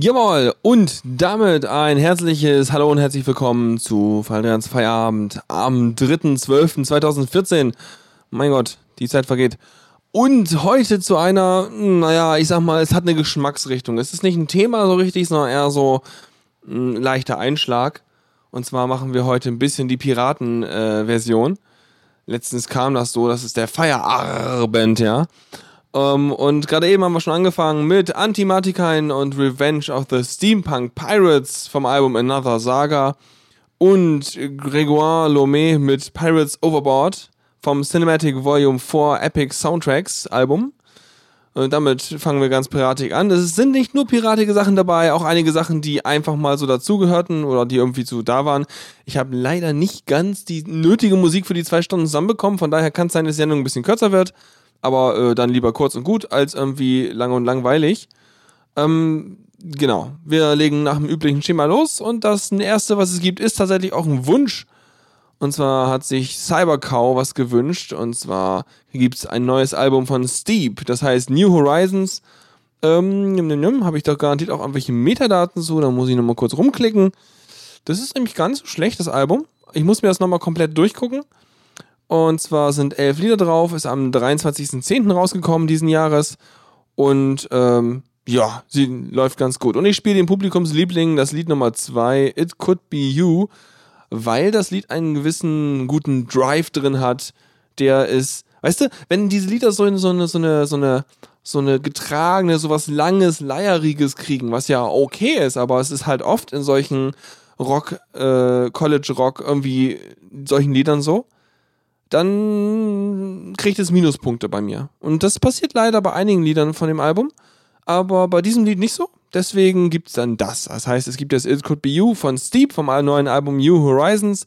Jawohl, und damit ein herzliches Hallo und herzlich willkommen zu Faldrians Feierabend am 3.12.2014. Mein Gott, die Zeit vergeht. Und heute zu einer, naja, ich sag mal, es hat eine Geschmacksrichtung. Es ist nicht ein Thema so richtig, sondern eher so ein leichter Einschlag. Und zwar machen wir heute ein bisschen die Piraten-Version. Äh, Letztens kam das so, das ist der Feierabend, ja. Um, ähm, und gerade eben haben wir schon angefangen mit Antimatikain und Revenge of the Steampunk Pirates vom Album Another Saga und Grégoire Lomé mit Pirates Overboard vom Cinematic Volume 4 Epic Soundtracks Album. Und damit fangen wir ganz piratig an. Es sind nicht nur piratige Sachen dabei, auch einige Sachen, die einfach mal so dazugehörten oder die irgendwie so da waren. Ich habe leider nicht ganz die nötige Musik für die zwei Stunden zusammenbekommen, von daher kann es sein, dass die Sendung ein bisschen kürzer wird aber äh, dann lieber kurz und gut als irgendwie lang und langweilig. Ähm, genau, wir legen nach dem üblichen Schema los und das erste, was es gibt, ist tatsächlich auch ein Wunsch. Und zwar hat sich Cybercow was gewünscht und zwar gibt es ein neues Album von Steep, das heißt New Horizons. Ähm, habe ich doch garantiert auch irgendwelche Metadaten zu, da muss ich nochmal kurz rumklicken. Das ist nämlich so schlecht, das Album. Ich muss mir das nochmal komplett durchgucken. Und zwar sind elf Lieder drauf, ist am 23.10. rausgekommen diesen Jahres. Und ähm, ja, sie läuft ganz gut. Und ich spiele den Publikumsliebling das Lied Nummer 2, It Could Be You, weil das Lied einen gewissen guten Drive drin hat, der ist, weißt du, wenn diese Lieder so, so eine, so eine, so eine, so eine getragene, so was langes, leieriges kriegen, was ja okay ist, aber es ist halt oft in solchen Rock, äh, College Rock irgendwie solchen Liedern so dann kriegt es Minuspunkte bei mir. Und das passiert leider bei einigen Liedern von dem Album, aber bei diesem Lied nicht so. Deswegen gibt es dann das. Das heißt, es gibt das It Could Be You von Steep vom neuen Album New Horizons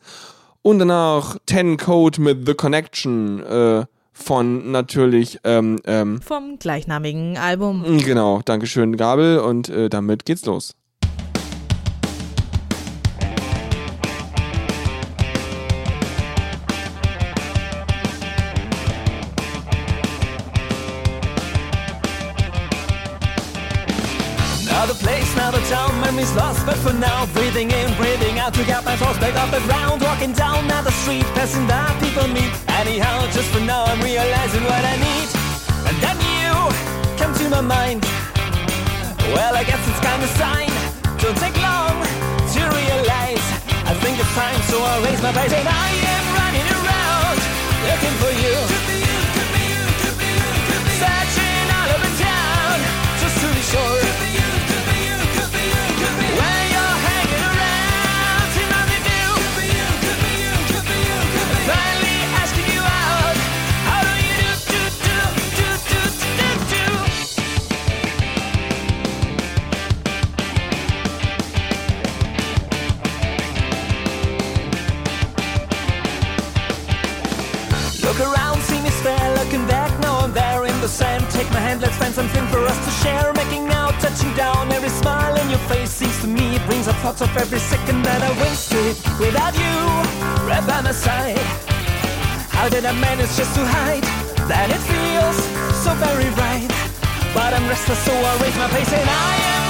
und danach Ten Code mit The Connection äh, von natürlich ähm, ähm, vom gleichnamigen Album. Genau, Dankeschön, Gabel und äh, damit geht's los. is lost, but for now, breathing in, breathing out, to get my thoughts, back off the ground, walking down another street, passing by, people meet. Anyhow, just for now, I'm realizing what I need, and then you come to my mind. Well, I guess it's kind of sign. Don't take long to realize. I think it's time, so I raise my voice, and I am running around looking for you. sand. Take my hand, let's find something for us to share. Making out, touching down, every smile in your face seems to me it brings up thoughts of every second that I wasted without you right by my side. How did I manage just to hide that it feels so very right? But I'm restless, so I raise my pace and I am.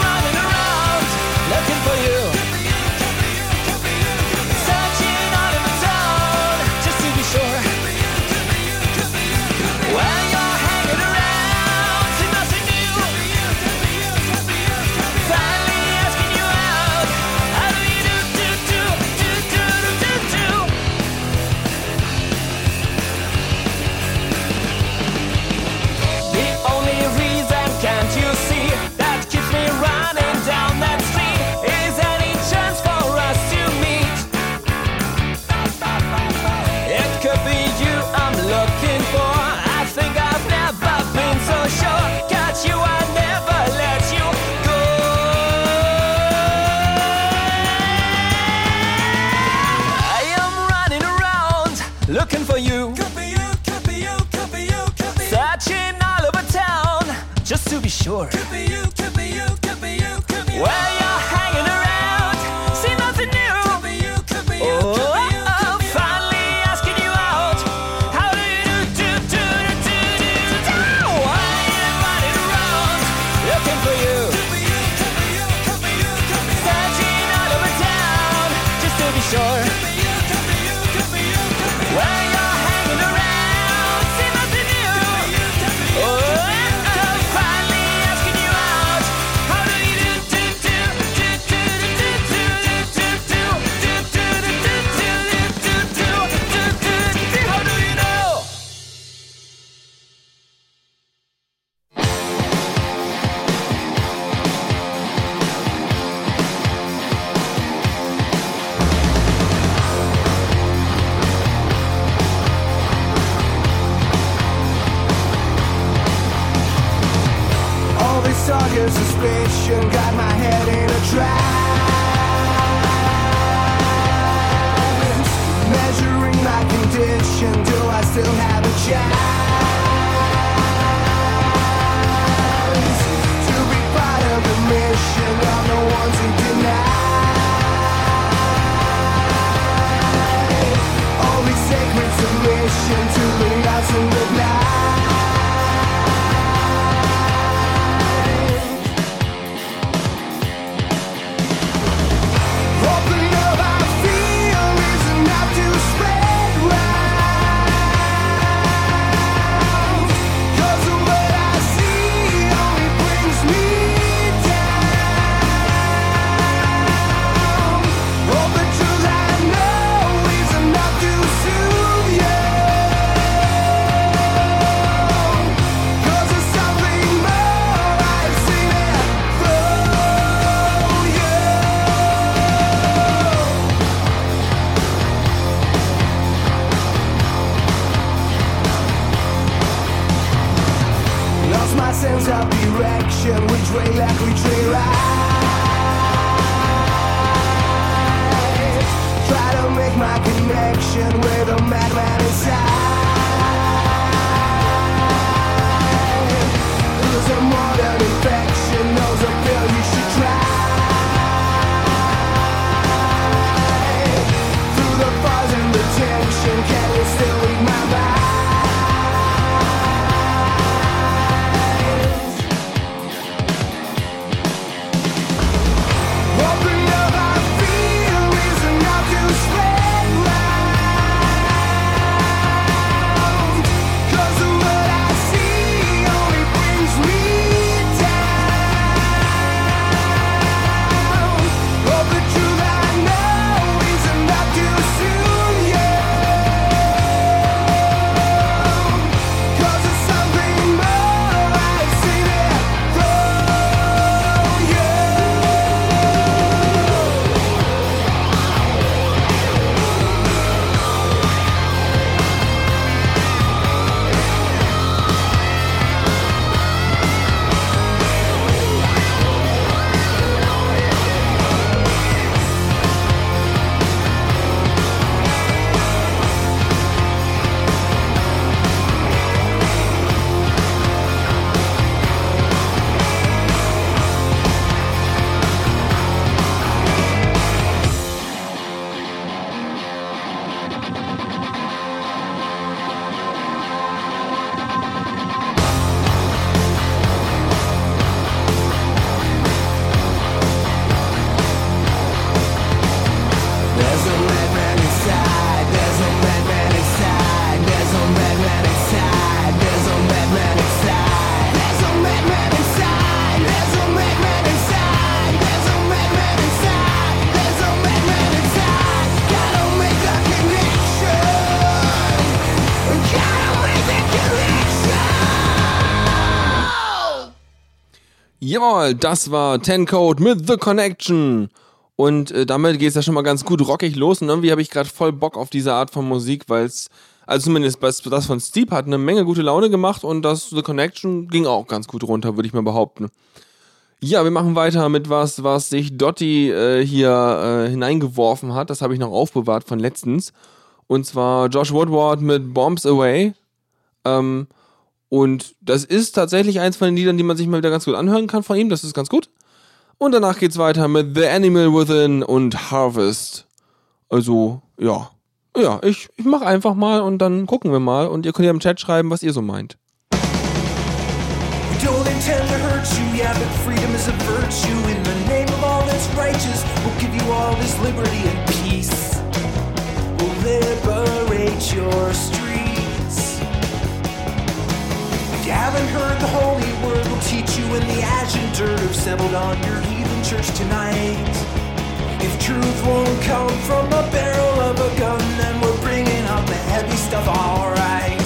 Jawohl, das war Ten Code mit The Connection. Und äh, damit geht es ja schon mal ganz gut rockig los. Und irgendwie habe ich gerade voll Bock auf diese Art von Musik, weil es, also zumindest das von Steep hat eine Menge gute Laune gemacht und das The Connection ging auch ganz gut runter, würde ich mal behaupten. Ja, wir machen weiter mit was, was sich Dotti äh, hier äh, hineingeworfen hat. Das habe ich noch aufbewahrt von letztens. Und zwar Josh Woodward mit Bombs Away. Ähm, und das ist tatsächlich eins von den Liedern, die man sich mal wieder ganz gut anhören kann von ihm. Das ist ganz gut. Und danach geht's weiter mit The Animal Within und Harvest. Also, ja. Ja, ich, ich mach einfach mal und dann gucken wir mal. Und ihr könnt ja im Chat schreiben, was ihr so meint. We don't intend to hurt yeah, but freedom is a virtue. In the name of all that's righteous, we'll give you all this liberty and peace. We'll liberate your streets. Haven't heard the holy word, we'll teach you in the ash and dirt have settled on your heathen church tonight. If truth won't come from the barrel of a gun, then we're bringing out the heavy stuff, alright.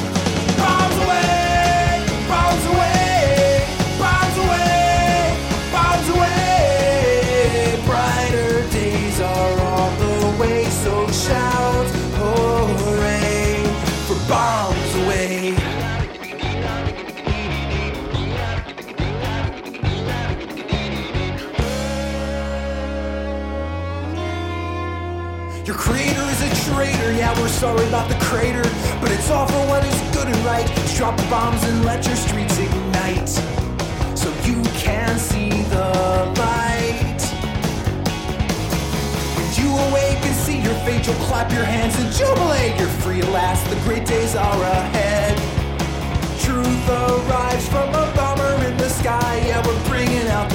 Yeah, we're sorry about the crater. But it's all for what is good and right. Just drop bombs and let your streets ignite. So you can see the light. When you awake and see your fate, you'll clap your hands and jubilate. You're free at last, the great days are ahead. Truth arrives from a bomber in the sky. Yeah, we're bringing out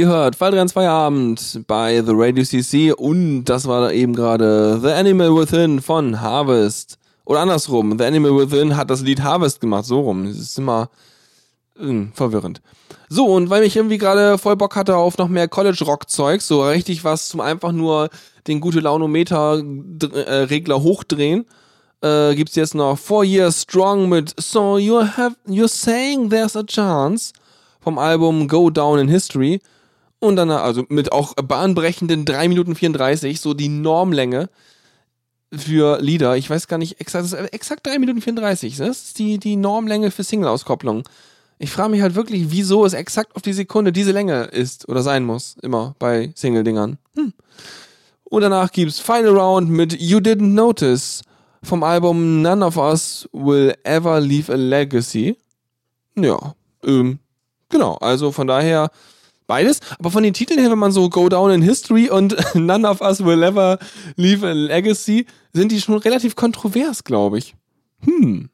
Ihr hört Waldrens Feierabend bei The Radio CC und das war eben gerade The Animal Within von Harvest. Oder andersrum, The Animal Within hat das Lied Harvest gemacht, so rum. Das ist immer äh, verwirrend. So, und weil ich irgendwie gerade voll Bock hatte auf noch mehr College-Rock-Zeug, so richtig was zum einfach nur den gute Launometer-Regler hochdrehen, äh, gibt's jetzt noch Four Years Strong mit So You Have You're Saying There's a Chance vom Album Go Down in History. Und dann also mit auch bahnbrechenden 3 Minuten 34, so die Normlänge für Lieder. Ich weiß gar nicht exakt, exakt 3 Minuten 34. Das ist die, die Normlänge für Single-Auskopplung. Ich frage mich halt wirklich, wieso es exakt auf die Sekunde diese Länge ist oder sein muss, immer bei Single-Dingern. Hm. Und danach gibt's Final Round mit You Didn't Notice vom Album None of Us Will Ever Leave a Legacy. Ja, ähm, genau. Also von daher beides. Aber von den Titeln her, wenn man so Go Down in History und None of Us Will Ever Leave a Legacy, sind die schon relativ kontrovers, glaube ich. Hm.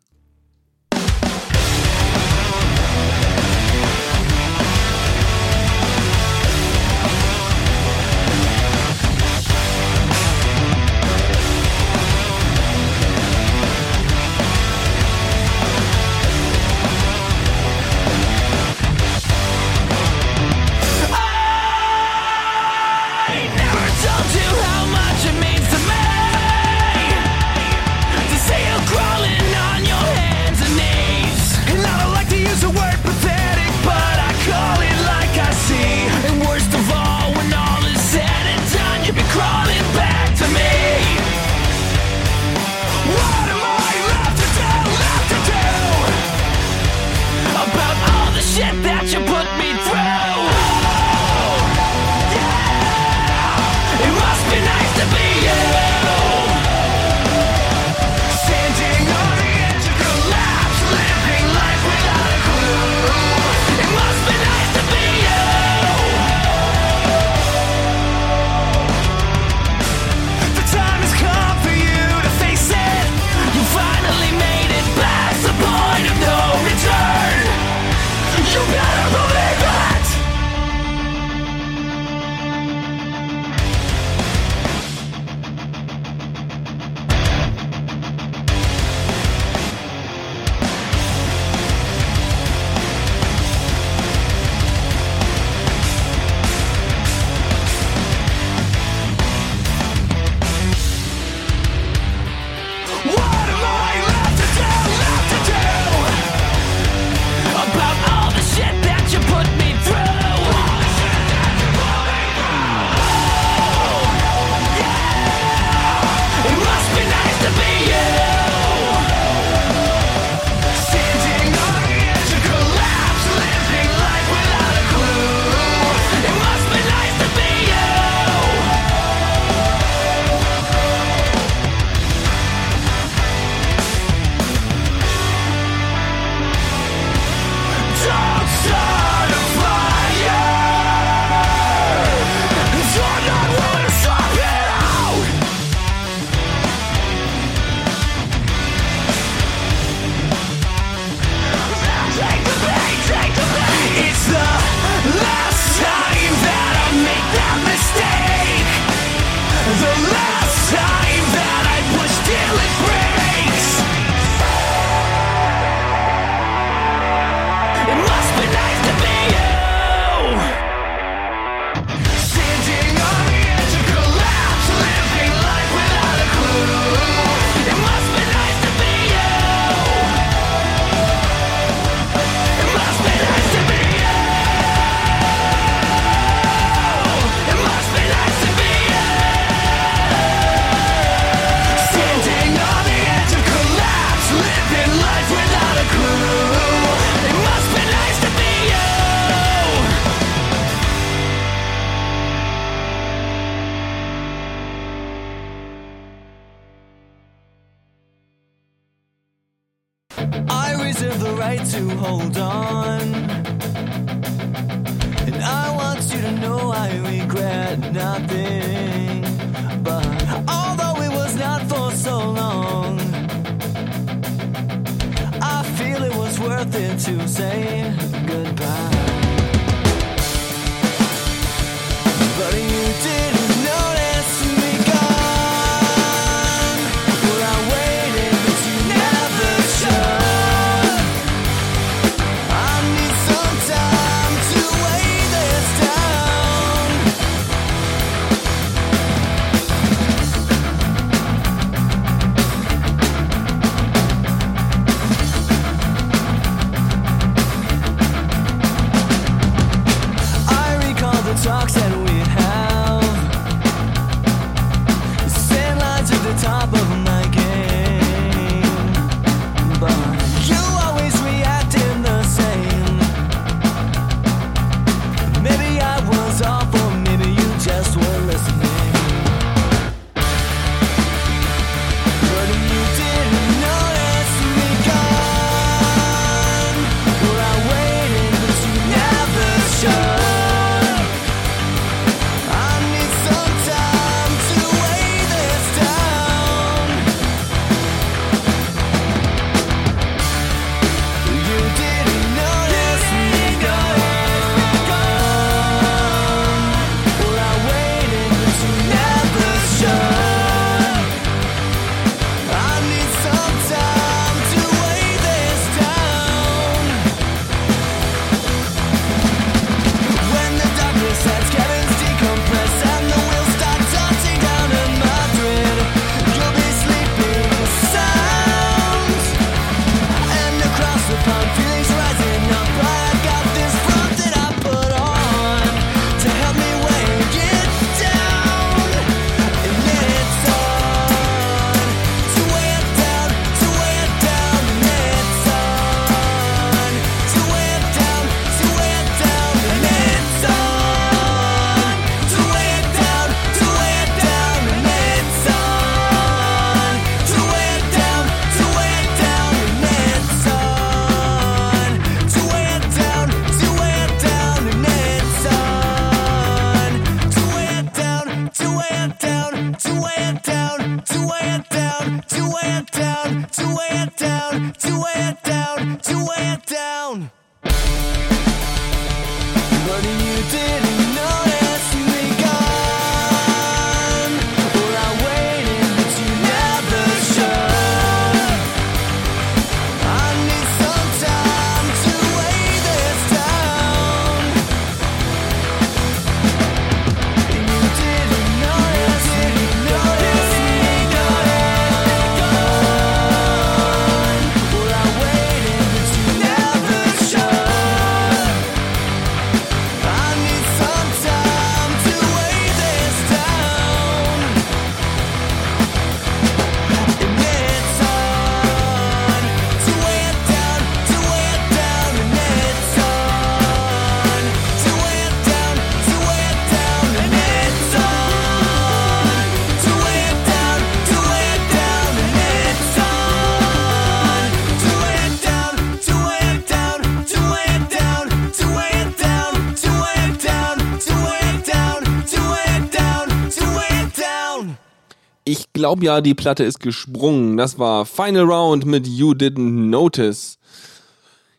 Glaube ja, die Platte ist gesprungen. Das war Final Round mit You Didn't Notice.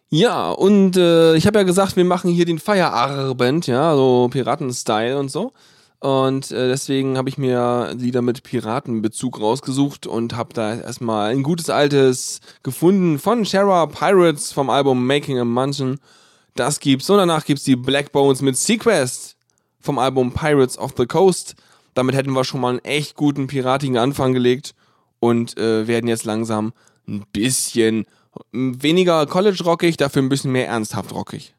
Ja, und äh, ich habe ja gesagt, wir machen hier den Feierabend, ja, so Piraten-Style und so. Und äh, deswegen habe ich mir Lieder mit Piratenbezug rausgesucht und habe da erstmal ein gutes altes gefunden von Shara Pirates vom Album Making a Mansion. Das gibt's. Und danach gibt's die Black Bones mit Sequest vom Album Pirates of the Coast. Damit hätten wir schon mal einen echt guten piratigen Anfang gelegt und äh, werden jetzt langsam ein bisschen weniger College-rockig, dafür ein bisschen mehr ernsthaft rockig.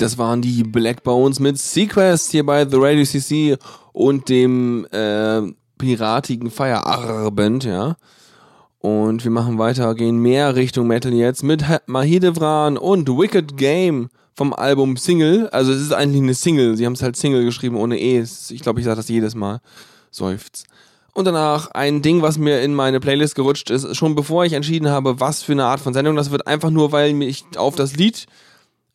Das waren die Black Bones mit Sequest hier bei The Radio CC und dem äh, piratigen Feierabend, ja. Und wir machen weiter, gehen mehr Richtung Metal jetzt mit Mahidevran und Wicked Game vom Album Single. Also es ist eigentlich eine Single. Sie haben es halt Single geschrieben ohne E. Ich glaube, ich sage das jedes Mal. Seufzt. Und danach ein Ding, was mir in meine Playlist gerutscht ist, schon bevor ich entschieden habe, was für eine Art von Sendung das wird, einfach nur, weil ich auf das Lied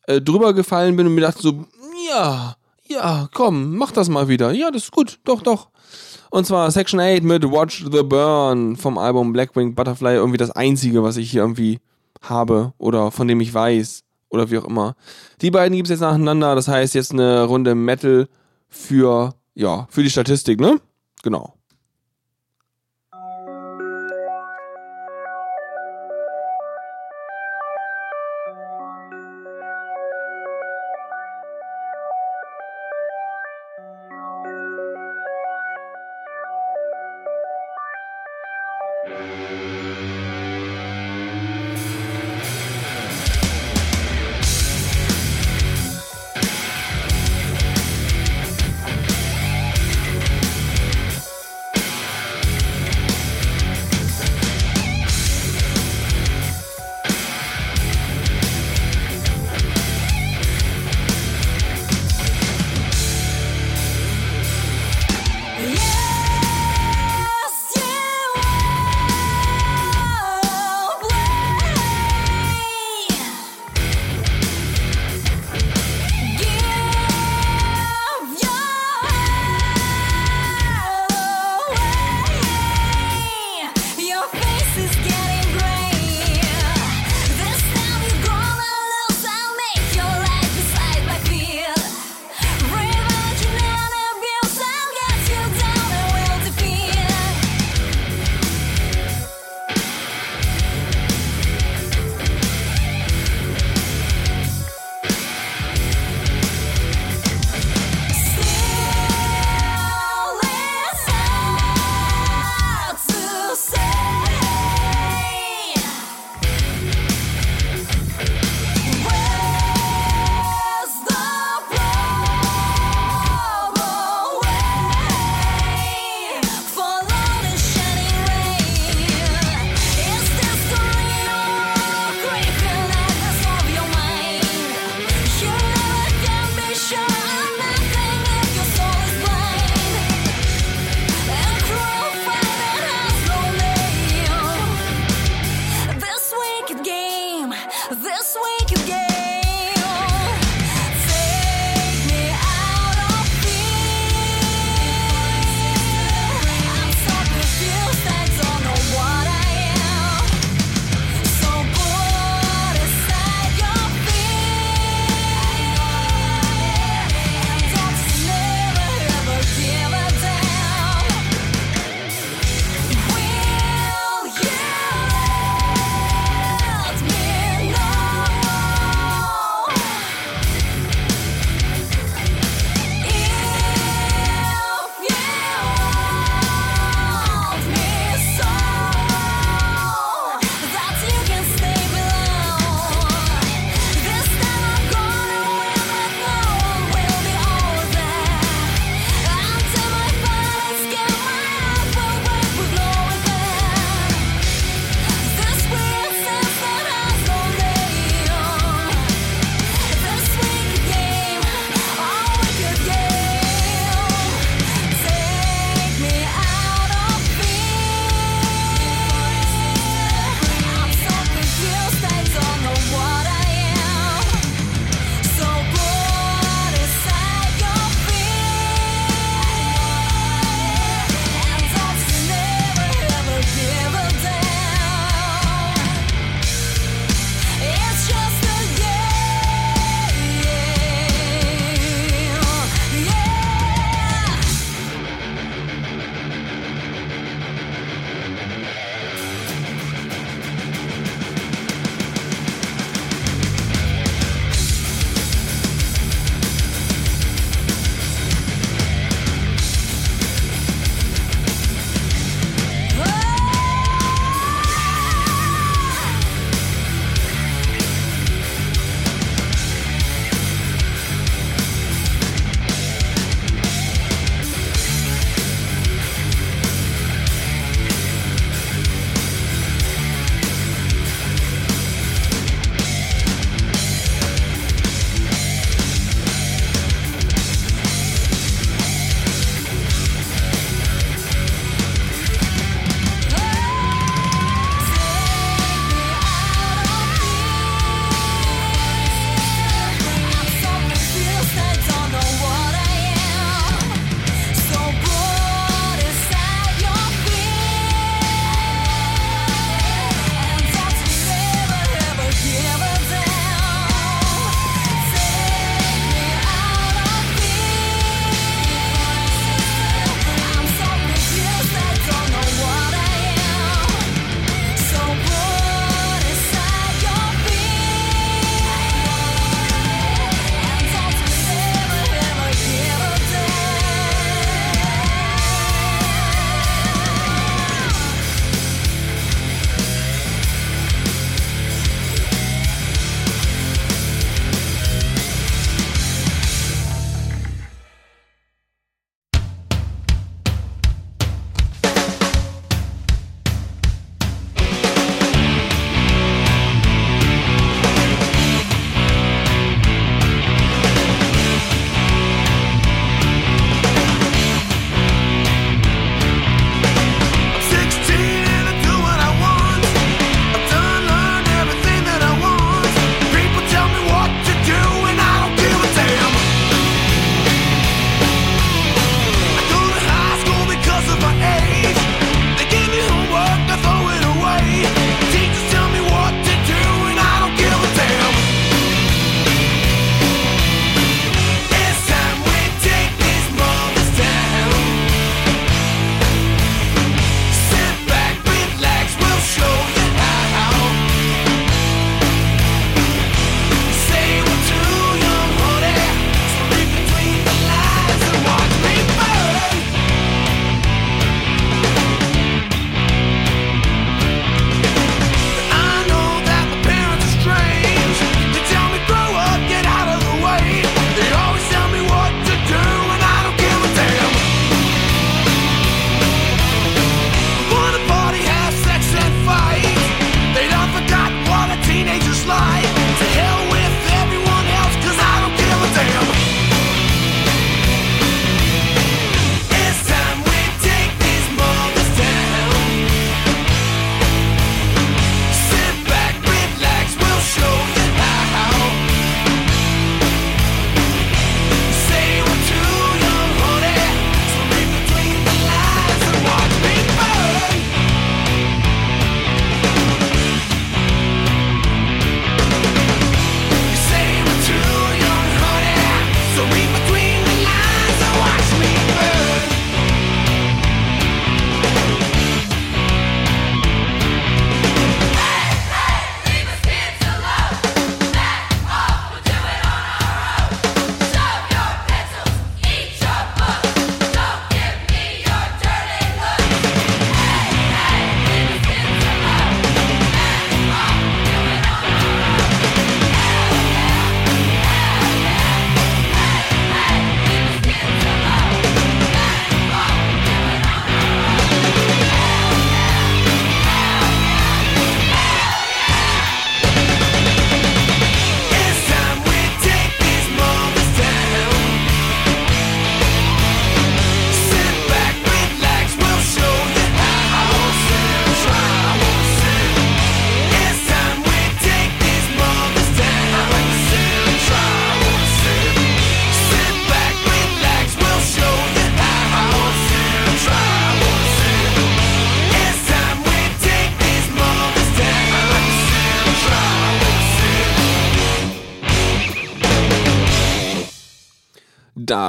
äh, drüber gefallen bin und mir dachte so, ja, ja, komm, mach das mal wieder. Ja, das ist gut, doch, doch. Und zwar Section 8 mit Watch the Burn vom Album Blackwing Butterfly, irgendwie das einzige, was ich hier irgendwie habe oder von dem ich weiß oder wie auch immer. Die beiden gibt's jetzt nacheinander, das heißt jetzt eine Runde Metal für, ja, für die Statistik, ne? Genau.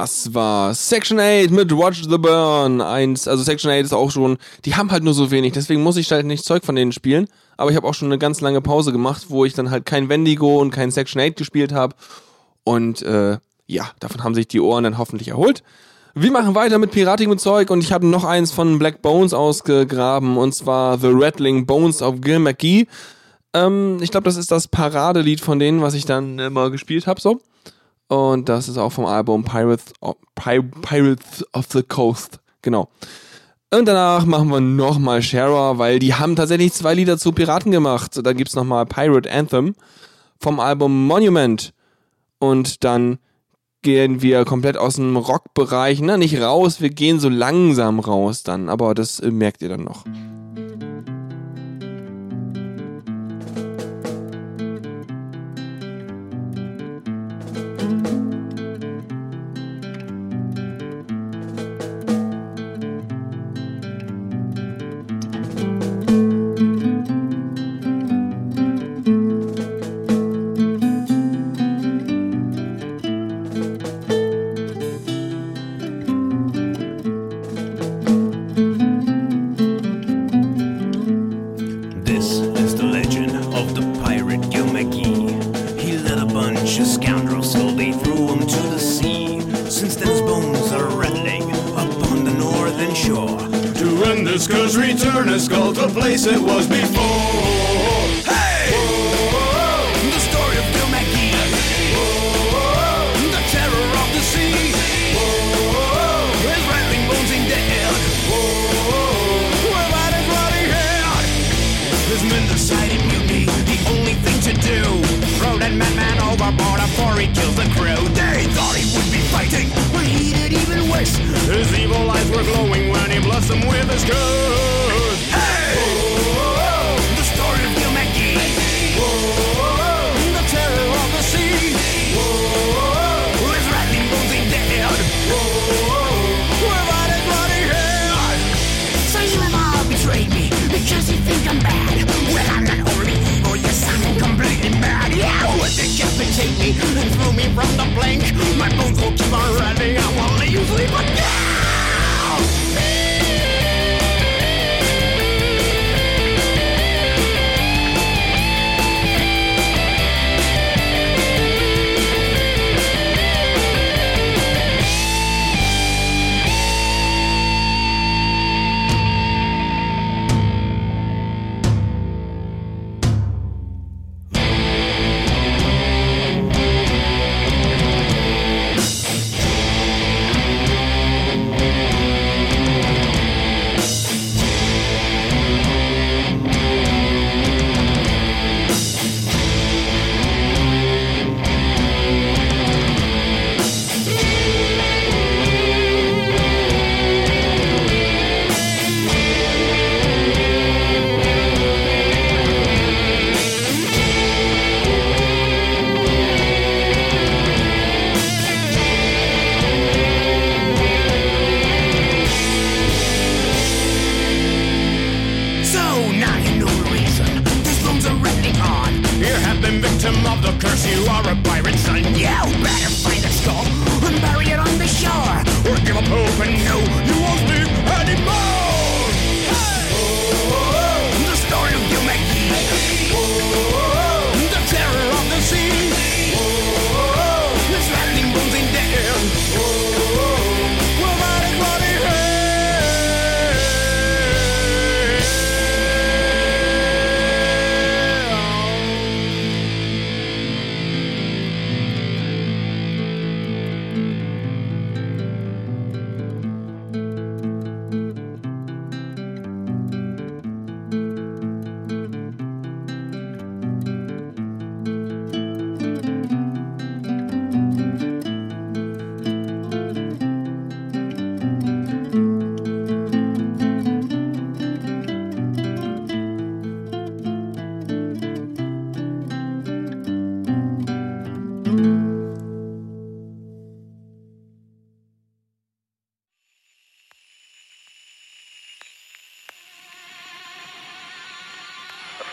Das war Section 8 mit Watch the Burn. Eins, also Section 8 ist auch schon, die haben halt nur so wenig, deswegen muss ich halt nicht Zeug von denen spielen. Aber ich habe auch schon eine ganz lange Pause gemacht, wo ich dann halt kein Wendigo und kein Section 8 gespielt habe. Und äh, ja, davon haben sich die Ohren dann hoffentlich erholt. Wir machen weiter mit piratigem Zeug und ich habe noch eins von Black Bones ausgegraben und zwar The Rattling Bones of Gil McGee. Ähm, ich glaube, das ist das Paradelied von denen, was ich dann immer gespielt habe, so. Und das ist auch vom Album Pirates of, Pi- Pirates of the Coast. Genau. Und danach machen wir nochmal Shara, weil die haben tatsächlich zwei Lieder zu Piraten gemacht. Da gibt's nochmal Pirate Anthem vom Album Monument. Und dann gehen wir komplett aus dem Rockbereich, na nicht raus, wir gehen so langsam raus dann, aber das merkt ihr dann noch.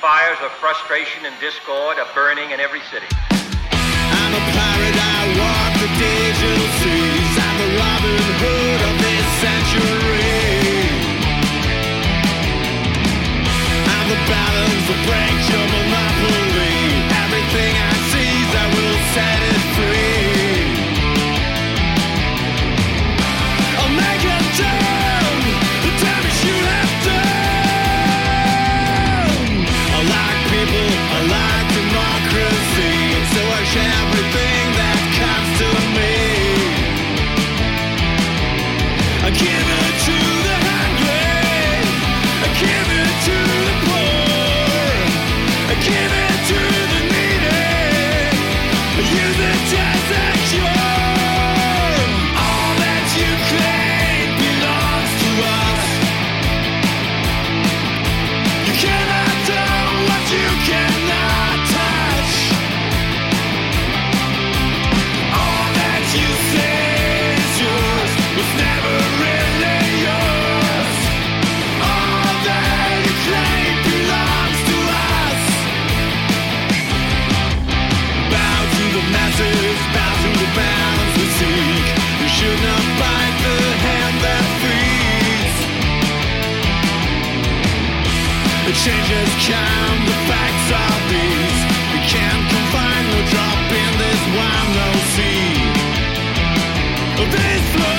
Fires of frustration and discord are burning in every city. Changes come, the facts are these. We can't confine no drop in this wild no sea. This flow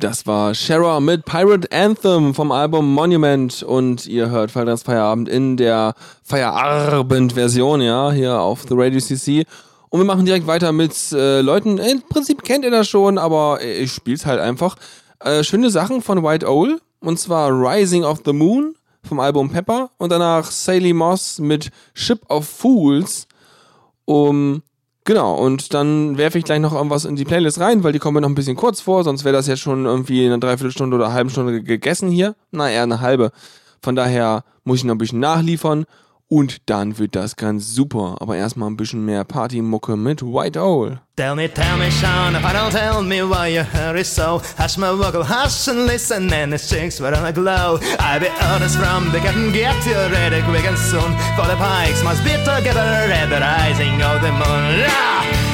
Das war Shara mit Pirate Anthem vom Album Monument und ihr hört Feierabend Feierabend in der Feierabend-Version, ja, hier auf The Radio CC. Und wir machen direkt weiter mit äh, Leuten, im Prinzip kennt ihr das schon, aber ich spiel's halt einfach. Äh, schöne Sachen von White Owl und zwar Rising of the Moon vom Album Pepper und danach Saley Moss mit Ship of Fools. Um, genau, und dann werfe ich gleich noch irgendwas in die Playlist rein, weil die kommen mir noch ein bisschen kurz vor, sonst wäre das jetzt schon irgendwie eine Dreiviertelstunde oder eine halbe Stunde ge- gegessen hier. Na, eher eine halbe. Von daher muss ich noch ein bisschen nachliefern und dann wird das ganz super. Aber erstmal ein bisschen mehr Partymucke mit White Owl. Tell me, tell me, Sean, if I don't tell me why you hurry so. Hush my vocal, hush and listen, and the chicks were on a glow. I'll be honest from the captain, get you ready quick and soon. For the pikes must be together at the rising of the moon. Ah!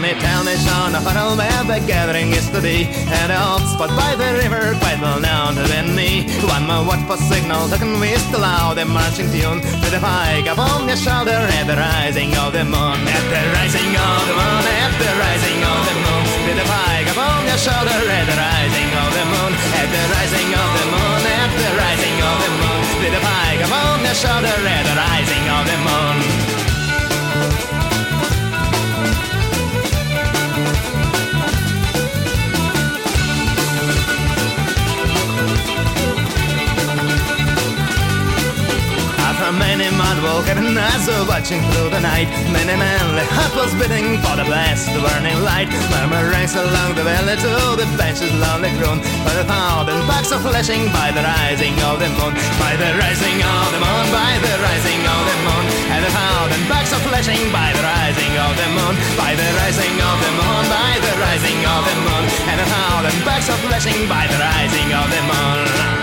Me, tell me, Sean, the huddle where the gathering is to be. And a hot spot by the river, quite well known to then me. One more watch for signal, can we still loud the marching tune. With the pike upon your shoulder at the rising of the moon. At the rising of the moon, at the rising of the moon. With the pike upon your shoulder at the rising of the moon. At the rising of the moon, at the rising of the moon. With a pike upon their shoulder at the rising of the moon. Walking eyes are watching through the night Many manly heart was beating for the the burning light. Murmur rings along the valley to the benches lonely grown By the thousand bucks are flashing by the rising of the moon. By the rising of the moon, by the rising of the moon. And the thousand bucks are flashing by the rising of the moon. By the rising of the moon, by the rising of the moon. And the thousand bucks are flashing by the rising of the moon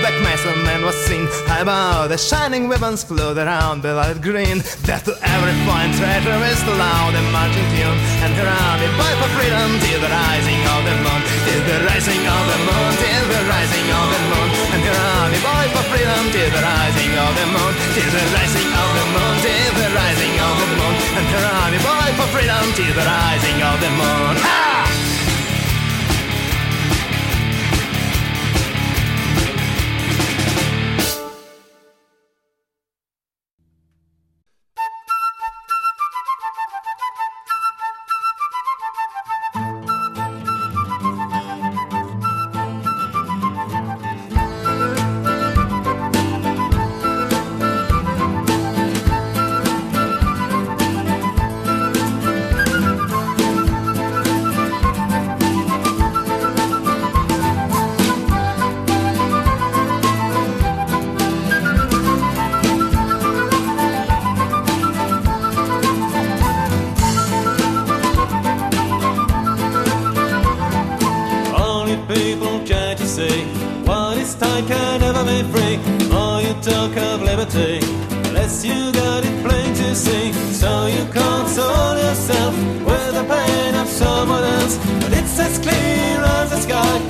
black mason man was seen. High above, the shining ribbons flowed around the light green. Death to every fine traitor is the loud and marching tune. And her army fight for freedom till the rising of the moon. Till the rising of the moon, till the rising of the moon. And her army fight for freedom till the rising of the moon. Till the rising of the moon, till the rising of the moon. And her army fight for freedom till the rising of the moon. People try to say what is tight can never be free. More you talk of liberty, Unless you got it plain to see. So you console yourself with the pain of someone else. But it's as clear as the sky.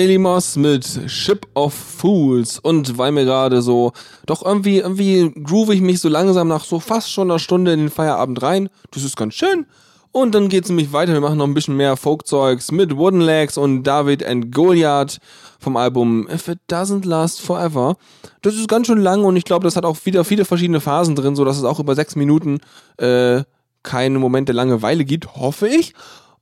Selimos mit Ship of Fools. Und weil mir gerade so, doch irgendwie, irgendwie groove ich mich so langsam nach so fast schon einer Stunde in den Feierabend rein. Das ist ganz schön. Und dann geht's nämlich weiter. Wir machen noch ein bisschen mehr Folkzeugs mit Wooden Legs und David and Goliath vom Album If It Doesn't Last Forever. Das ist ganz schön lang und ich glaube, das hat auch wieder viele verschiedene Phasen drin, so dass es auch über sechs Minuten äh, keine Momente Langeweile gibt, hoffe ich.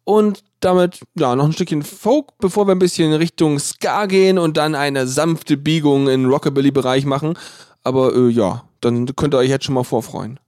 Und damit, ja, noch ein Stückchen Folk, bevor wir ein bisschen Richtung Ska gehen und dann eine sanfte Biegung in Rockabilly-Bereich machen. Aber äh, ja, dann könnt ihr euch jetzt schon mal vorfreuen.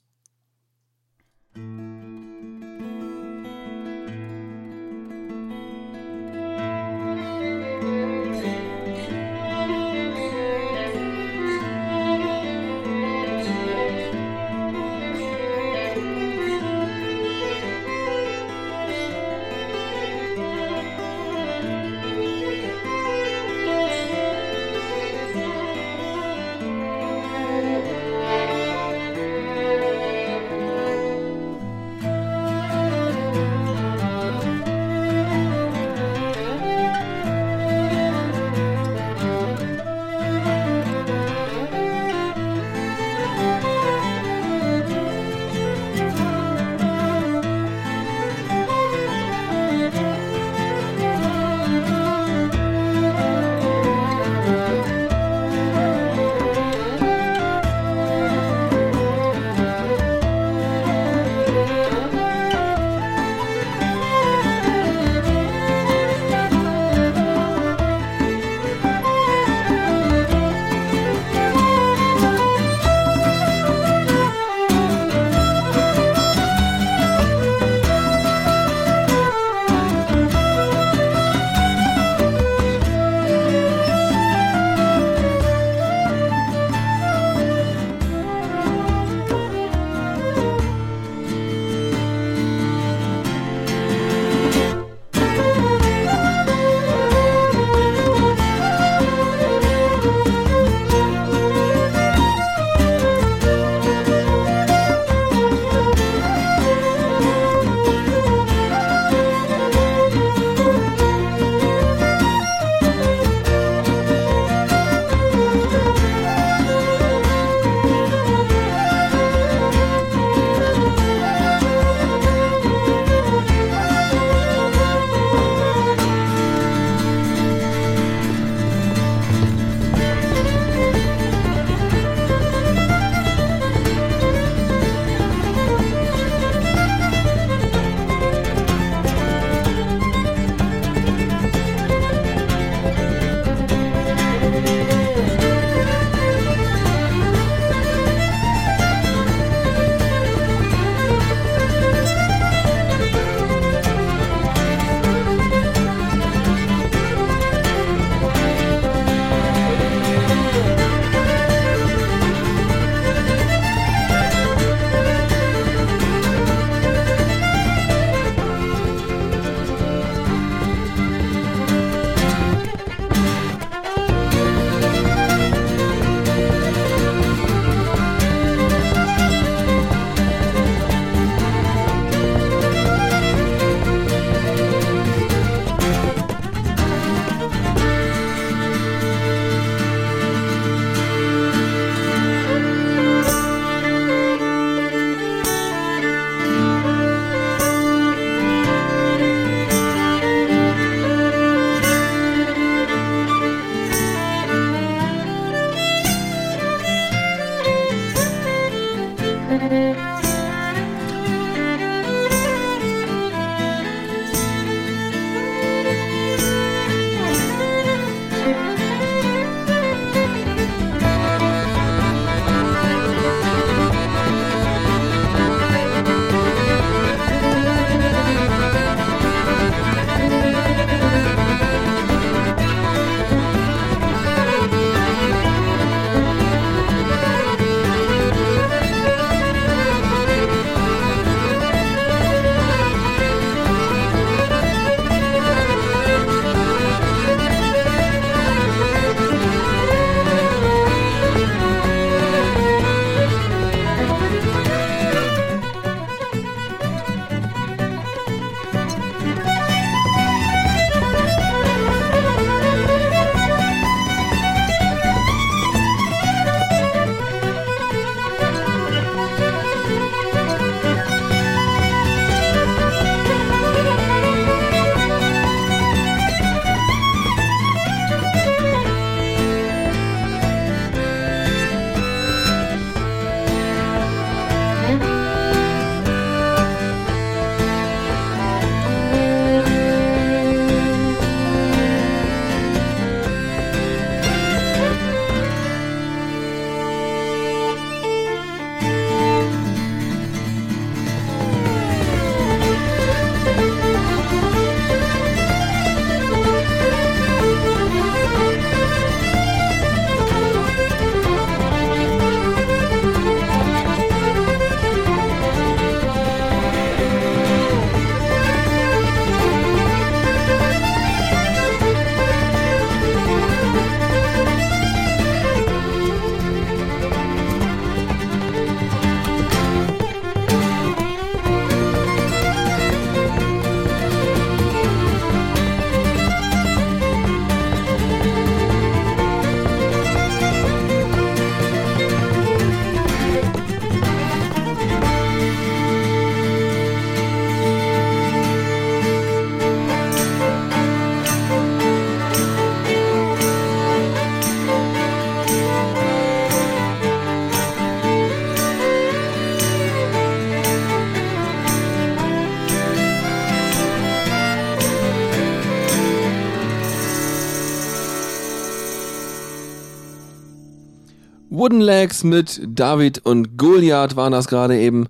Legs mit David und Goliath waren das gerade eben.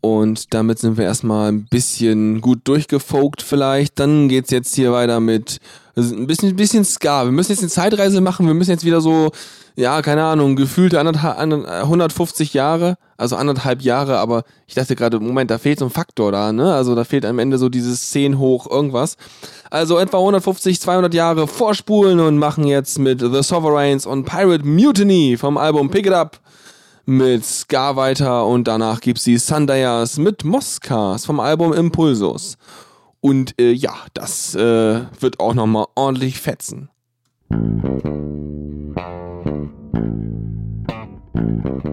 Und damit sind wir erstmal ein bisschen gut durchgefokt vielleicht. Dann geht's jetzt hier weiter mit ein bisschen, ein bisschen Ska. Wir müssen jetzt eine Zeitreise machen. Wir müssen jetzt wieder so, ja, keine Ahnung, gefühlte anderthalb, ander- 150 Jahre, also anderthalb Jahre, aber ich dachte gerade, Moment, da fehlt so ein Faktor da, ne? Also da fehlt am Ende so dieses 10 hoch irgendwas. Also etwa 150, 200 Jahre vorspulen und machen jetzt mit The Sovereigns und Pirate Mutiny vom Album Pick It Up mit Ska weiter und danach gibt's die Sundayers mit Moscas vom Album Impulsus. Und äh, ja, das äh, wird auch nochmal ordentlich fetzen. Mm-hmm.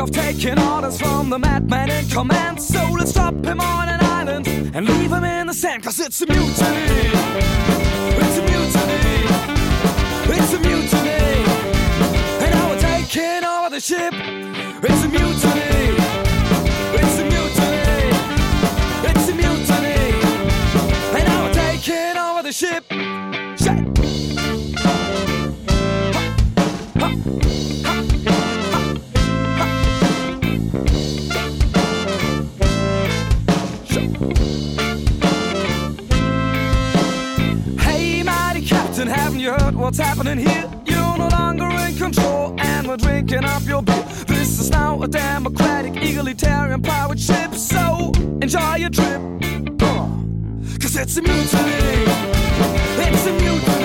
Of taking orders from the madman in command. So let's drop him on an island and leave him in the sand. Cause it's a mutiny. It's a mutiny. It's a mutiny. And now we're taking over the ship. It's a mutiny. Happening here? You're no longer in control, and we're drinking up your beer. This is now a democratic, egalitarian pirate ship, so enjoy your trip. Uh, Cause it's a mutiny. It's a mutiny.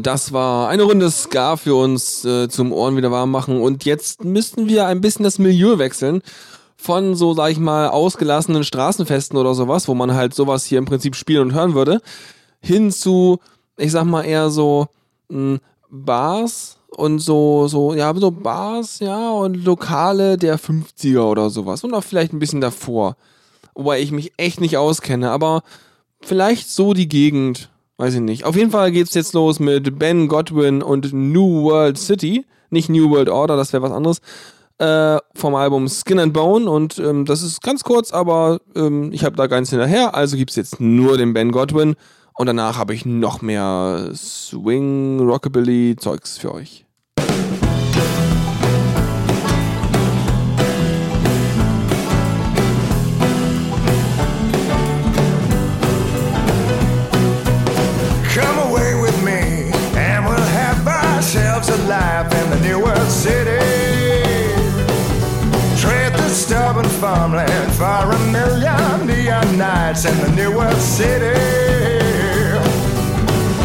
Das war eine Runde Ska für uns äh, zum Ohren wieder warm machen. Und jetzt müssten wir ein bisschen das Milieu wechseln. Von so, sag ich mal, ausgelassenen Straßenfesten oder sowas, wo man halt sowas hier im Prinzip spielen und hören würde, hin zu, ich sag mal, eher so mh, Bars und so, so, ja, so Bars, ja, und Lokale der 50er oder sowas. Und auch vielleicht ein bisschen davor. Wobei ich mich echt nicht auskenne, aber vielleicht so die Gegend. Weiß ich nicht. Auf jeden Fall geht's jetzt los mit Ben Godwin und New World City. Nicht New World Order, das wäre was anderes. Äh, vom Album Skin and Bone. Und ähm, das ist ganz kurz, aber ähm, ich habe da ganz hinterher. Also gibt's jetzt nur den Ben Godwin. Und danach habe ich noch mehr Swing, Rockabilly, Zeugs für euch. Life in the New World City. Trade the stubborn farmland for a million neon nights in the New World City.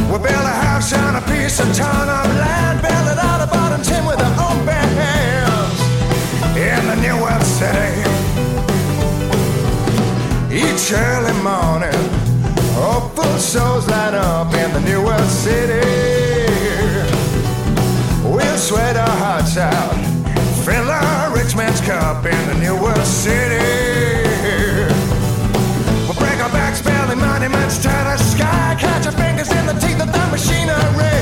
We'll build a house on a piece of ton of land, build it out of bottom tin with our own bare hands in the New World City. Each early morning, hopeful souls light up in the New World City. Sweat our hearts out, fill our rich man's cup in the New World City. We'll break our backs, building monuments to the sky, catch our fingers in the teeth of the machinery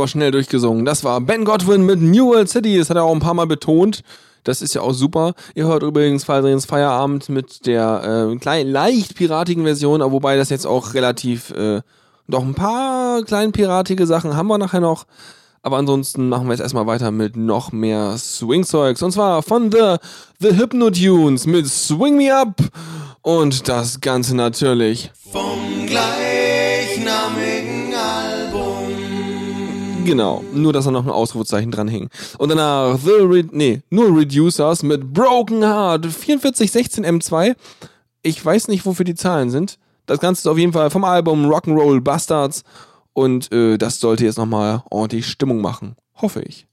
aber schnell durchgesungen. Das war Ben Godwin mit New World City. Das hat er auch ein paar Mal betont. Das ist ja auch super. Ihr hört übrigens Fadrians Feierabend mit der äh, klein, leicht piratigen Version, aber wobei das jetzt auch relativ äh, doch ein paar klein piratige Sachen haben wir nachher noch. Aber ansonsten machen wir jetzt erstmal weiter mit noch mehr Swing-Zeugs. Und zwar von The, The Hypnotunes mit Swing Me Up. Und das Ganze natürlich. Vom Gleis. Genau, nur dass er noch ein Ausrufezeichen dran hing. Und danach The Re nee, nur Reducers mit Broken Heart 4416M2. Ich weiß nicht, wofür die Zahlen sind. Das Ganze ist auf jeden Fall vom Album Rock'n'Roll Bastards und äh, das sollte jetzt nochmal ordentlich Stimmung machen. Hoffe ich.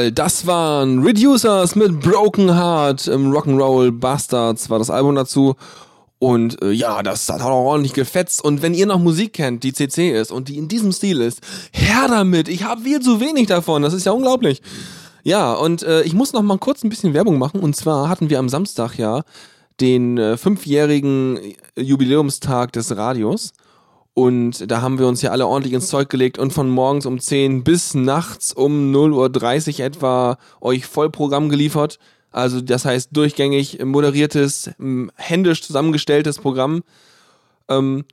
Jawohl, das waren Reducers mit Broken Heart im Rock'n'Roll Bastards war das Album dazu. Und äh, ja, das hat auch ordentlich gefetzt. Und wenn ihr noch Musik kennt, die CC ist und die in diesem Stil ist, her damit. Ich habe viel zu wenig davon. Das ist ja unglaublich. Ja, und äh, ich muss noch mal kurz ein bisschen Werbung machen. Und zwar hatten wir am Samstag ja den äh, fünfjährigen Jubiläumstag des Radios. Und da haben wir uns ja alle ordentlich ins Zeug gelegt und von morgens um 10 bis nachts um 0.30 Uhr etwa euch Vollprogramm geliefert. Also das heißt durchgängig moderiertes, händisch zusammengestelltes Programm. Ähm,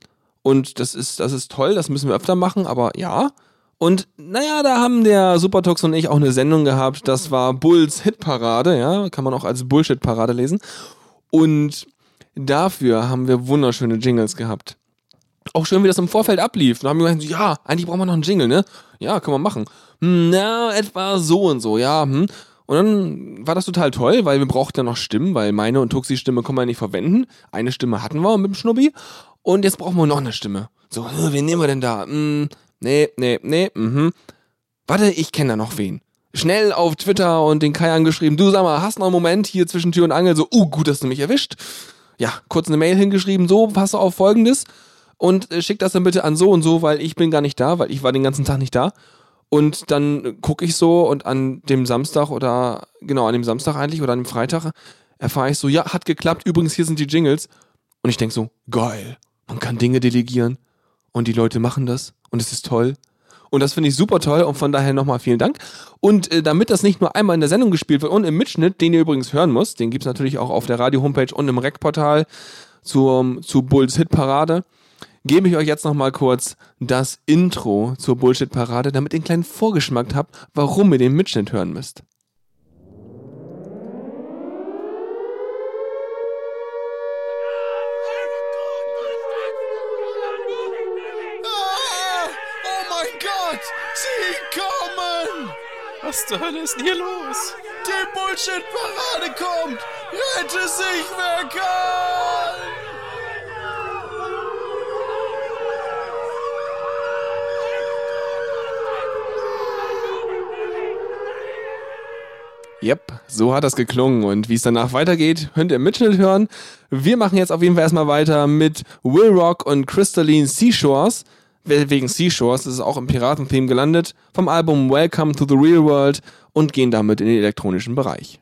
und das ist, das ist toll, das müssen wir öfter machen, aber ja. Und naja, da haben der Supertox und ich auch eine Sendung gehabt, das war Bulls Hitparade, ja, kann man auch als Bullshit-Parade lesen. Und dafür haben wir wunderschöne Jingles gehabt auch schön, wie das im Vorfeld ablief. Da haben wir gesagt, ja, eigentlich brauchen wir noch einen Jingle, ne? Ja, können wir machen. Hm, na, etwa so und so, ja. Hm. Und dann war das total toll, weil wir brauchten ja noch Stimmen, weil meine und Tuxis Stimme können wir nicht verwenden. Eine Stimme hatten wir mit dem Schnubbi. Und jetzt brauchen wir noch eine Stimme. So, äh, wen nehmen wir denn da? Hm, nee, nee, nee, mhm. Warte, ich kenne da noch wen. Schnell auf Twitter und den Kai angeschrieben, du sag mal, hast noch einen Moment hier zwischen Tür und Angel? So, uh, gut, dass du mich erwischt. Ja, kurz eine Mail hingeschrieben, so, pass auf folgendes und äh, schick das dann bitte an so und so, weil ich bin gar nicht da, weil ich war den ganzen Tag nicht da. Und dann gucke ich so und an dem Samstag oder genau an dem Samstag eigentlich oder an dem Freitag erfahre ich so, ja, hat geklappt. Übrigens, hier sind die Jingles. Und ich denke so, geil, man kann Dinge delegieren und die Leute machen das und es ist toll. Und das finde ich super toll und von daher nochmal vielen Dank. Und äh, damit das nicht nur einmal in der Sendung gespielt wird und im Mitschnitt, den ihr übrigens hören müsst, den gibt es natürlich auch auf der Radio-Homepage und im Rec-Portal zur, zu Bulls Hit-Parade, gebe ich euch jetzt nochmal kurz das Intro zur Bullshit-Parade, damit ihr einen kleinen Vorgeschmack habt, warum ihr den Mitschnitt hören müsst. Oh mein Gott! Sie kommen! Was zur Hölle ist denn hier los? Die Bullshit-Parade kommt! Rette sich, wer kann! Yep, so hat das geklungen. Und wie es danach weitergeht, könnt ihr im Mitschnitt hören. Wir machen jetzt auf jeden Fall erstmal weiter mit Will Rock und Crystalline Seashores. Wegen Seashores ist es auch im Piratentheme gelandet. Vom Album Welcome to the Real World und gehen damit in den elektronischen Bereich.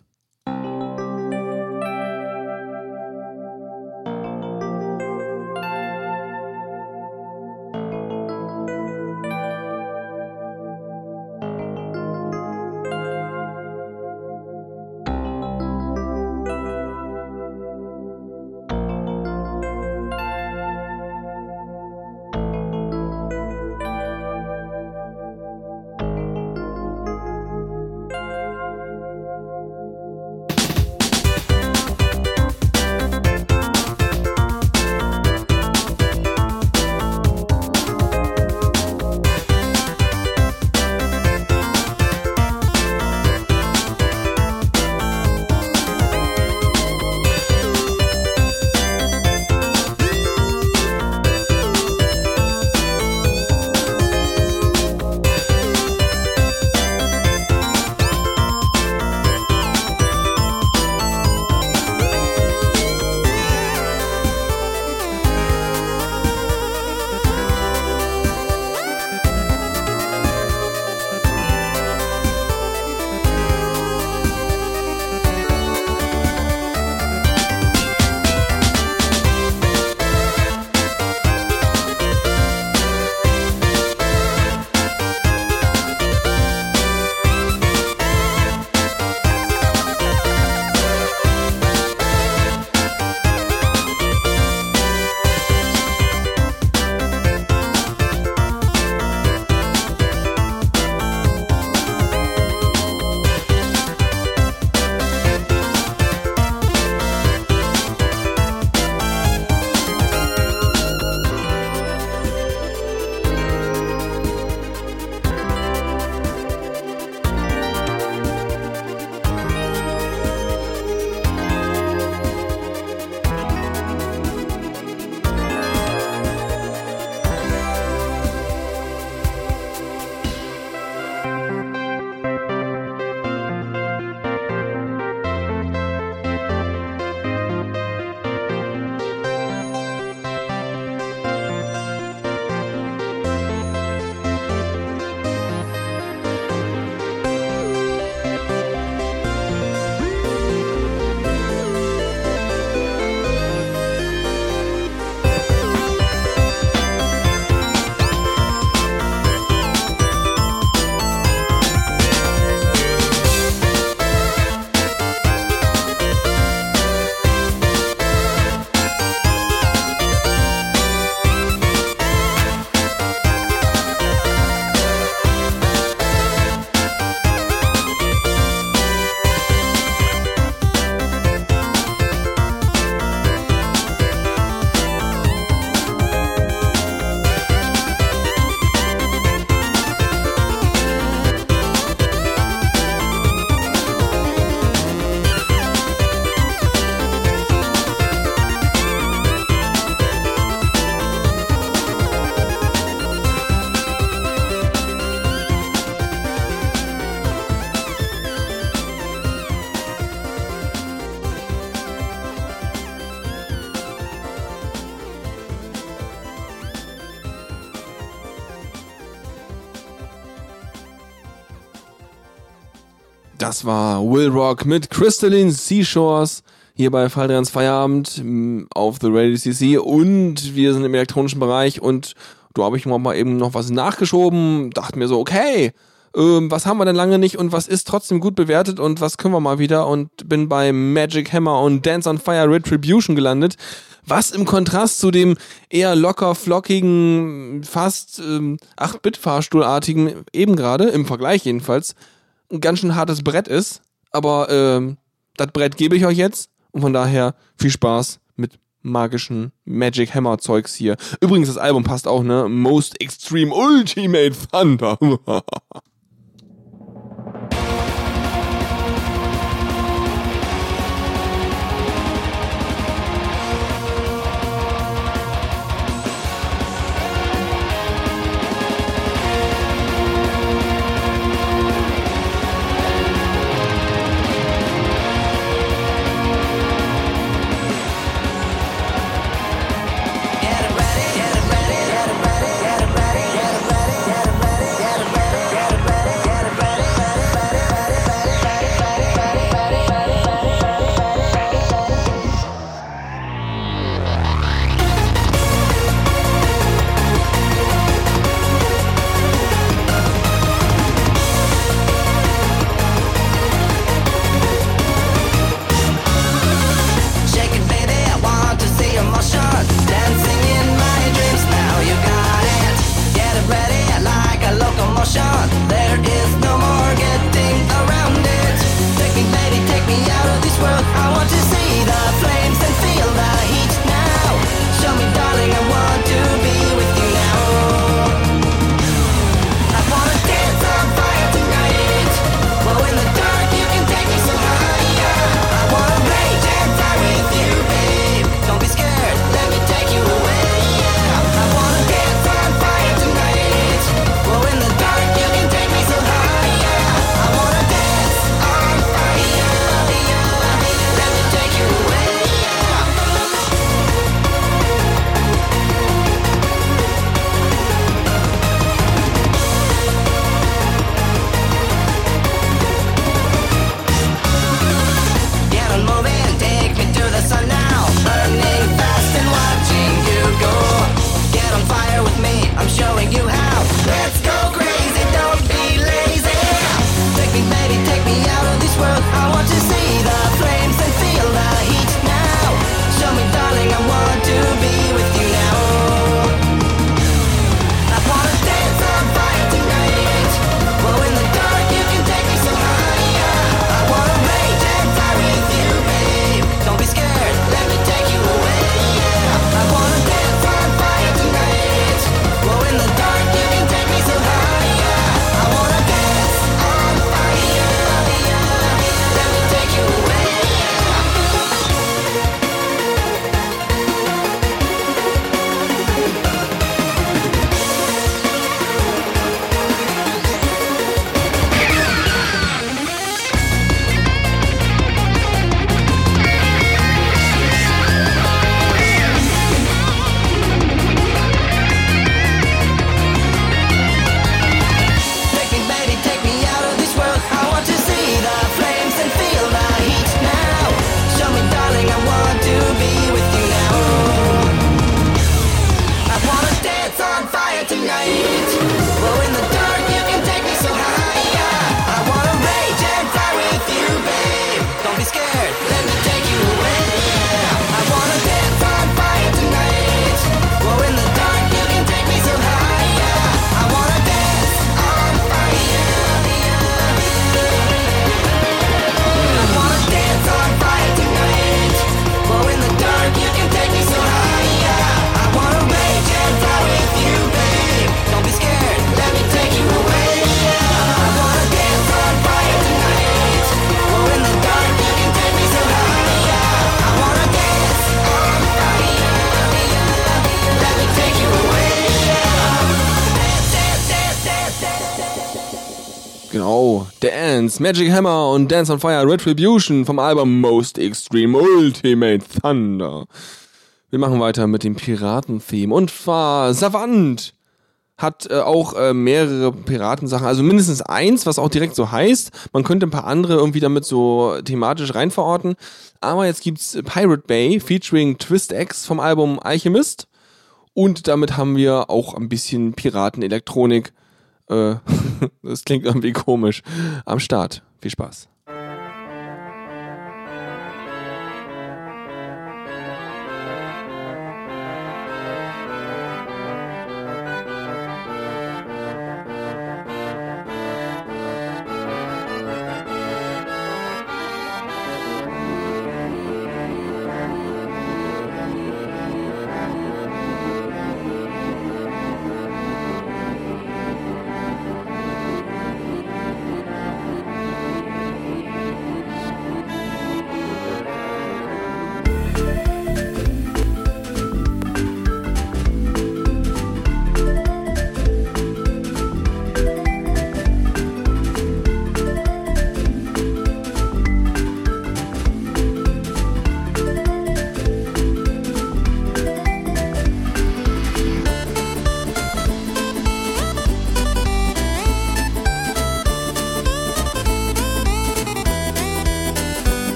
Das war Will Rock mit Crystalline Seashores hier bei Faldrians Feierabend auf The Radio CC und wir sind im elektronischen Bereich und da habe ich mal eben noch was nachgeschoben, dachte mir so, okay, ähm, was haben wir denn lange nicht und was ist trotzdem gut bewertet und was können wir mal wieder? Und bin bei Magic Hammer und Dance on Fire Retribution gelandet, was im Kontrast zu dem eher locker, flockigen, fast ähm, 8-Bit-Fahrstuhlartigen eben gerade, im Vergleich jedenfalls, ein ganz schön hartes Brett ist. Aber ähm, das Brett gebe ich euch jetzt. Und von daher viel Spaß mit magischen Magic Hammer Zeugs hier. Übrigens, das Album passt auch, ne? Most Extreme Ultimate Thunder. Magic Hammer und Dance on Fire Retribution vom Album Most Extreme Ultimate Thunder. Wir machen weiter mit dem Piraten-Theme. Und zwar Savant hat äh, auch äh, mehrere Piratensachen, also mindestens eins, was auch direkt so heißt. Man könnte ein paar andere irgendwie damit so thematisch reinverorten. Aber jetzt gibt's Pirate Bay featuring Twist X vom Album Alchemist. Und damit haben wir auch ein bisschen Piraten-Elektronik. Äh, das klingt irgendwie komisch. Am Start. Viel Spaß.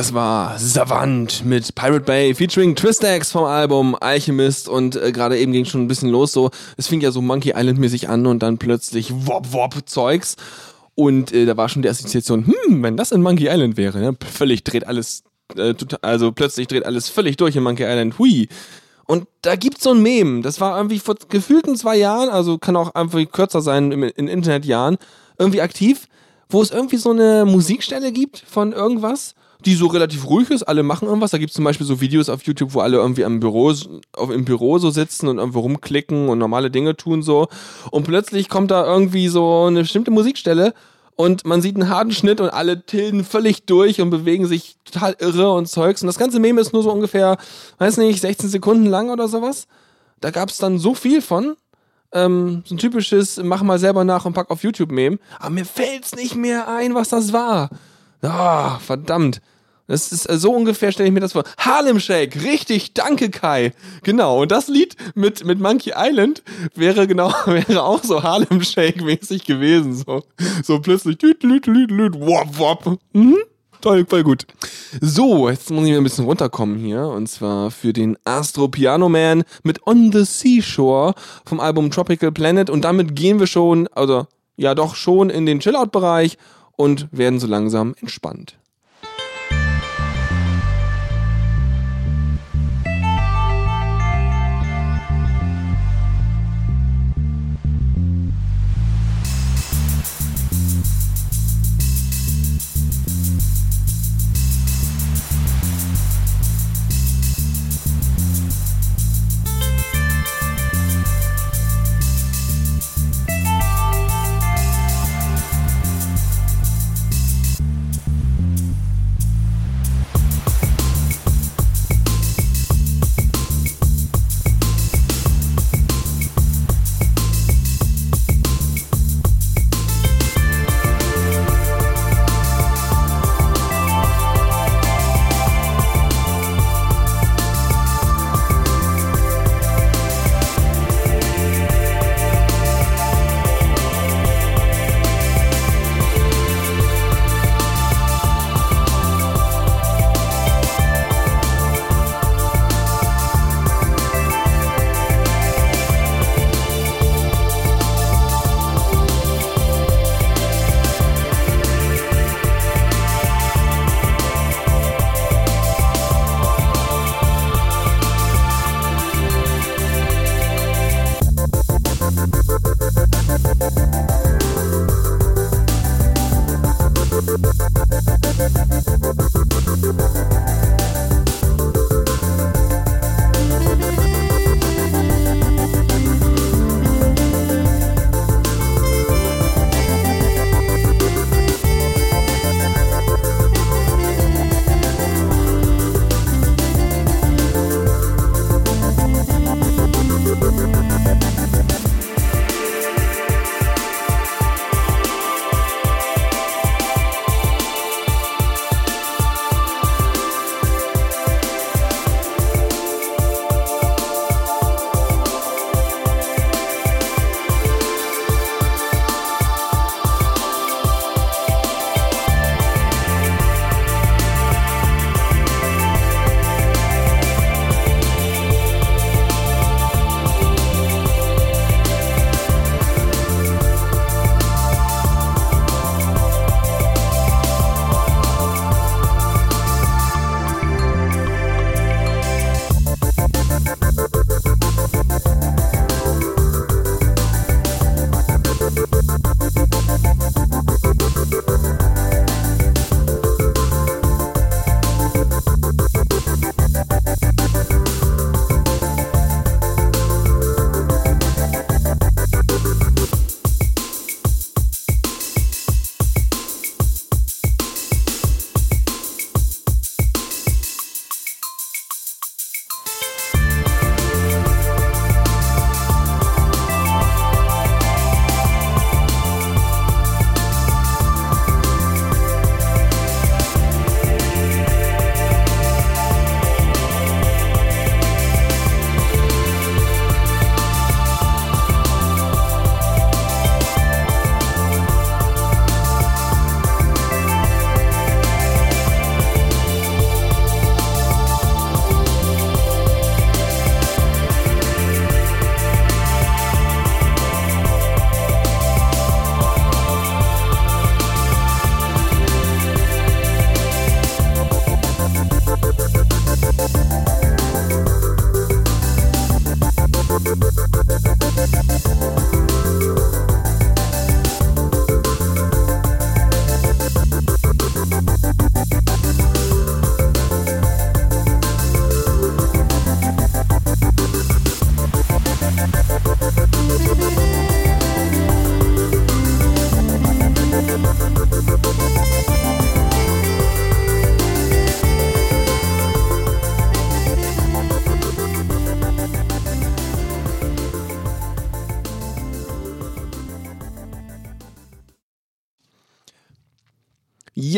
Das war Savant mit Pirate Bay featuring Twistax vom Album Alchemist und äh, gerade eben ging schon ein bisschen los so. Es fing ja so Monkey Island mäßig an und dann plötzlich Wop Wop Zeugs und äh, da war schon die Assoziation, hm, wenn das in Monkey Island wäre, ne? völlig dreht alles, äh, also plötzlich dreht alles völlig durch in Monkey Island, hui. Und da gibt's so ein Meme, das war irgendwie vor gefühlten zwei Jahren, also kann auch einfach kürzer sein in, in Internetjahren, irgendwie aktiv, wo es irgendwie so eine Musikstelle gibt von irgendwas die so relativ ruhig ist, alle machen irgendwas. Da gibt es zum Beispiel so Videos auf YouTube, wo alle irgendwie am Büro, auf, im Büro so sitzen und irgendwo rumklicken und normale Dinge tun so. Und plötzlich kommt da irgendwie so eine bestimmte Musikstelle und man sieht einen harten Schnitt und alle tilden völlig durch und bewegen sich total irre und Zeugs. Und das ganze Meme ist nur so ungefähr, weiß nicht, 16 Sekunden lang oder sowas. Da gab es dann so viel von. Ähm, so ein typisches, mach mal selber nach und pack auf YouTube-Meme. Aber mir fällt's nicht mehr ein, was das war. Ah, verdammt. Das ist äh, so ungefähr, stelle ich mir das vor. Harlem Shake, richtig, danke Kai. Genau, und das Lied mit, mit Monkey Island wäre genau, wäre auch so Harlem Shake mäßig gewesen. So, so plötzlich, lüt, wop, wop. Mhm. Toll, voll gut. So, jetzt muss ich ein bisschen runterkommen hier. Und zwar für den Astro Piano Man mit On the Seashore vom Album Tropical Planet. Und damit gehen wir schon, also ja doch schon in den Chillout-Bereich und werden so langsam entspannt.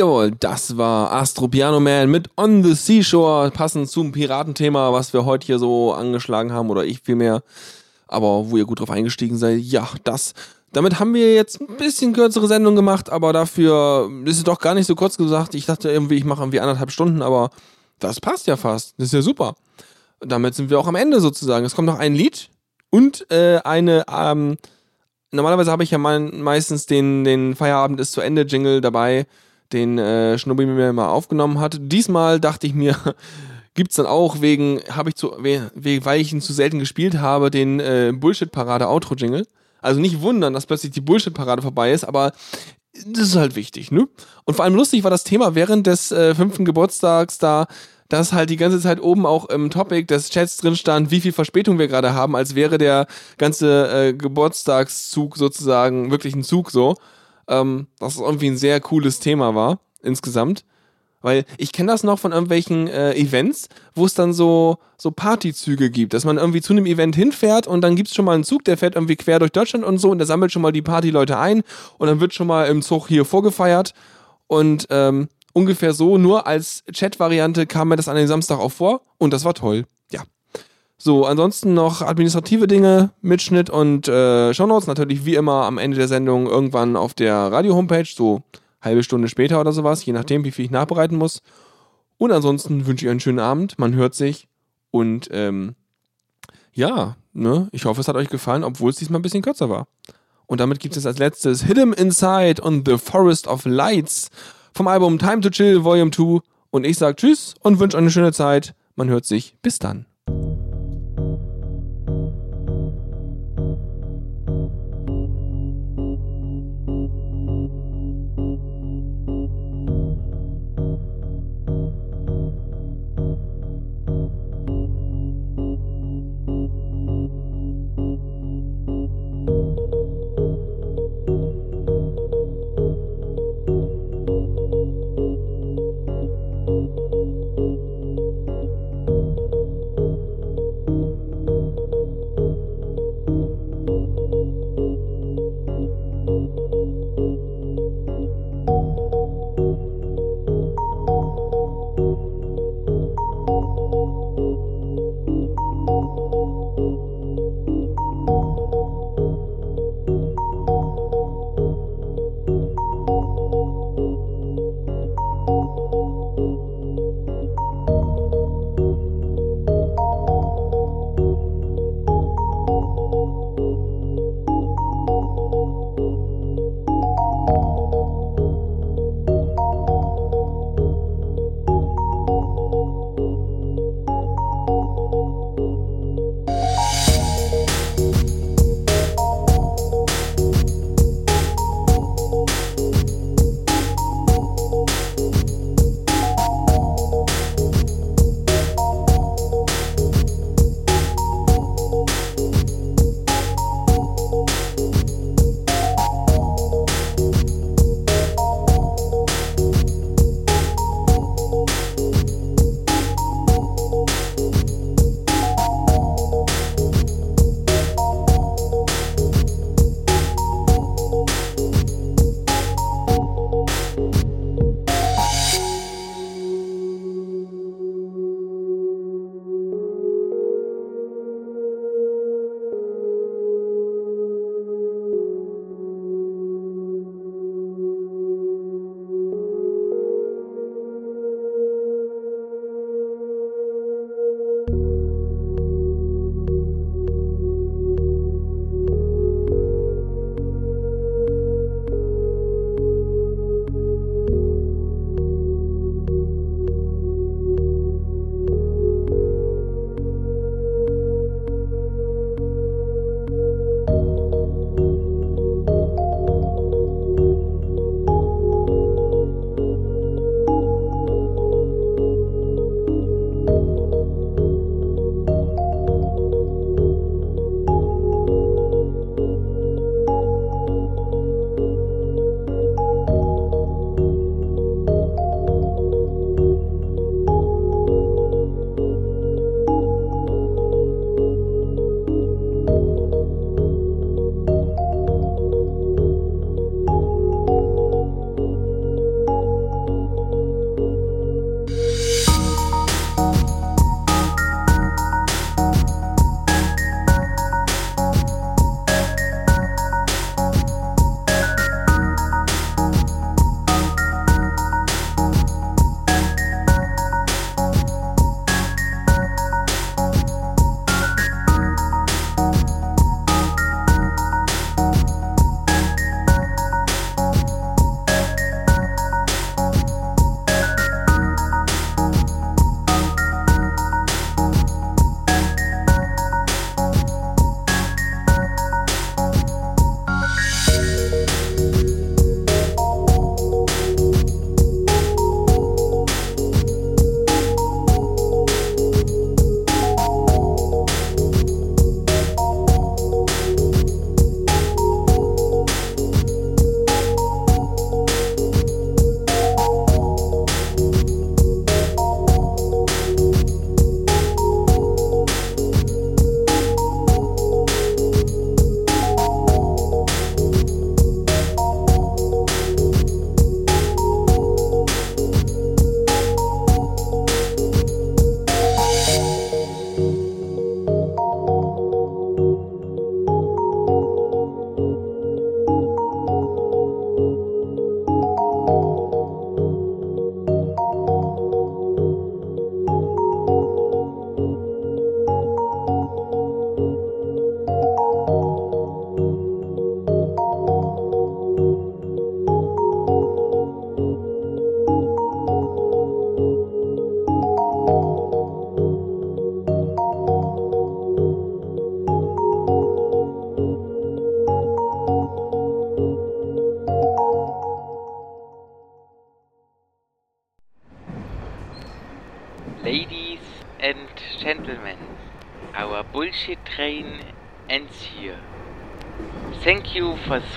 Jawohl, das war Astro Piano Man mit On the Seashore, passend zum Piratenthema, was wir heute hier so angeschlagen haben, oder ich vielmehr. Aber wo ihr gut drauf eingestiegen seid, ja, das. Damit haben wir jetzt ein bisschen kürzere Sendung gemacht, aber dafür ist es doch gar nicht so kurz gesagt. Ich dachte irgendwie, ich mache irgendwie anderthalb Stunden, aber das passt ja fast. Das ist ja super. Damit sind wir auch am Ende sozusagen. Es kommt noch ein Lied und äh, eine, ähm, normalerweise habe ich ja meistens den, den Feierabend ist zu Ende Jingle dabei, den äh, Schnubbi mir mal aufgenommen hat. Diesmal dachte ich mir, gibt's dann auch wegen, habe ich zu, we, we, weil ich ihn zu selten gespielt habe, den äh, Bullshit-Parade-Outro-Jingle. Also nicht wundern, dass plötzlich die Bullshit-Parade vorbei ist, aber das ist halt wichtig, ne? Und vor allem lustig war das Thema während des äh, fünften Geburtstags da, dass halt die ganze Zeit oben auch im Topic des Chats drin stand, wie viel Verspätung wir gerade haben, als wäre der ganze äh, Geburtstagszug sozusagen wirklich ein Zug so. Ähm, dass es irgendwie ein sehr cooles Thema war, insgesamt. Weil ich kenne das noch von irgendwelchen äh, Events, wo es dann so, so Partyzüge gibt, dass man irgendwie zu einem Event hinfährt und dann gibt's schon mal einen Zug, der fährt irgendwie quer durch Deutschland und so und der sammelt schon mal die Partyleute ein und dann wird schon mal im Zug hier vorgefeiert und ähm, ungefähr so, nur als Chat-Variante kam mir das an den Samstag auch vor und das war toll. Ja. So, ansonsten noch administrative Dinge, Mitschnitt und äh, Shownotes, natürlich wie immer am Ende der Sendung irgendwann auf der Radio-Homepage, so halbe Stunde später oder sowas, je nachdem, wie viel ich nachbereiten muss. Und ansonsten wünsche ich euch einen schönen Abend, man hört sich und ähm, ja, ne, ich hoffe, es hat euch gefallen, obwohl es diesmal ein bisschen kürzer war. Und damit gibt es als letztes Hidden Inside und The Forest of Lights vom Album Time to Chill Volume 2. Und ich sage Tschüss und wünsche euch eine schöne Zeit. Man hört sich. Bis dann.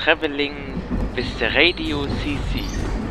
Traveling with the Radio CC.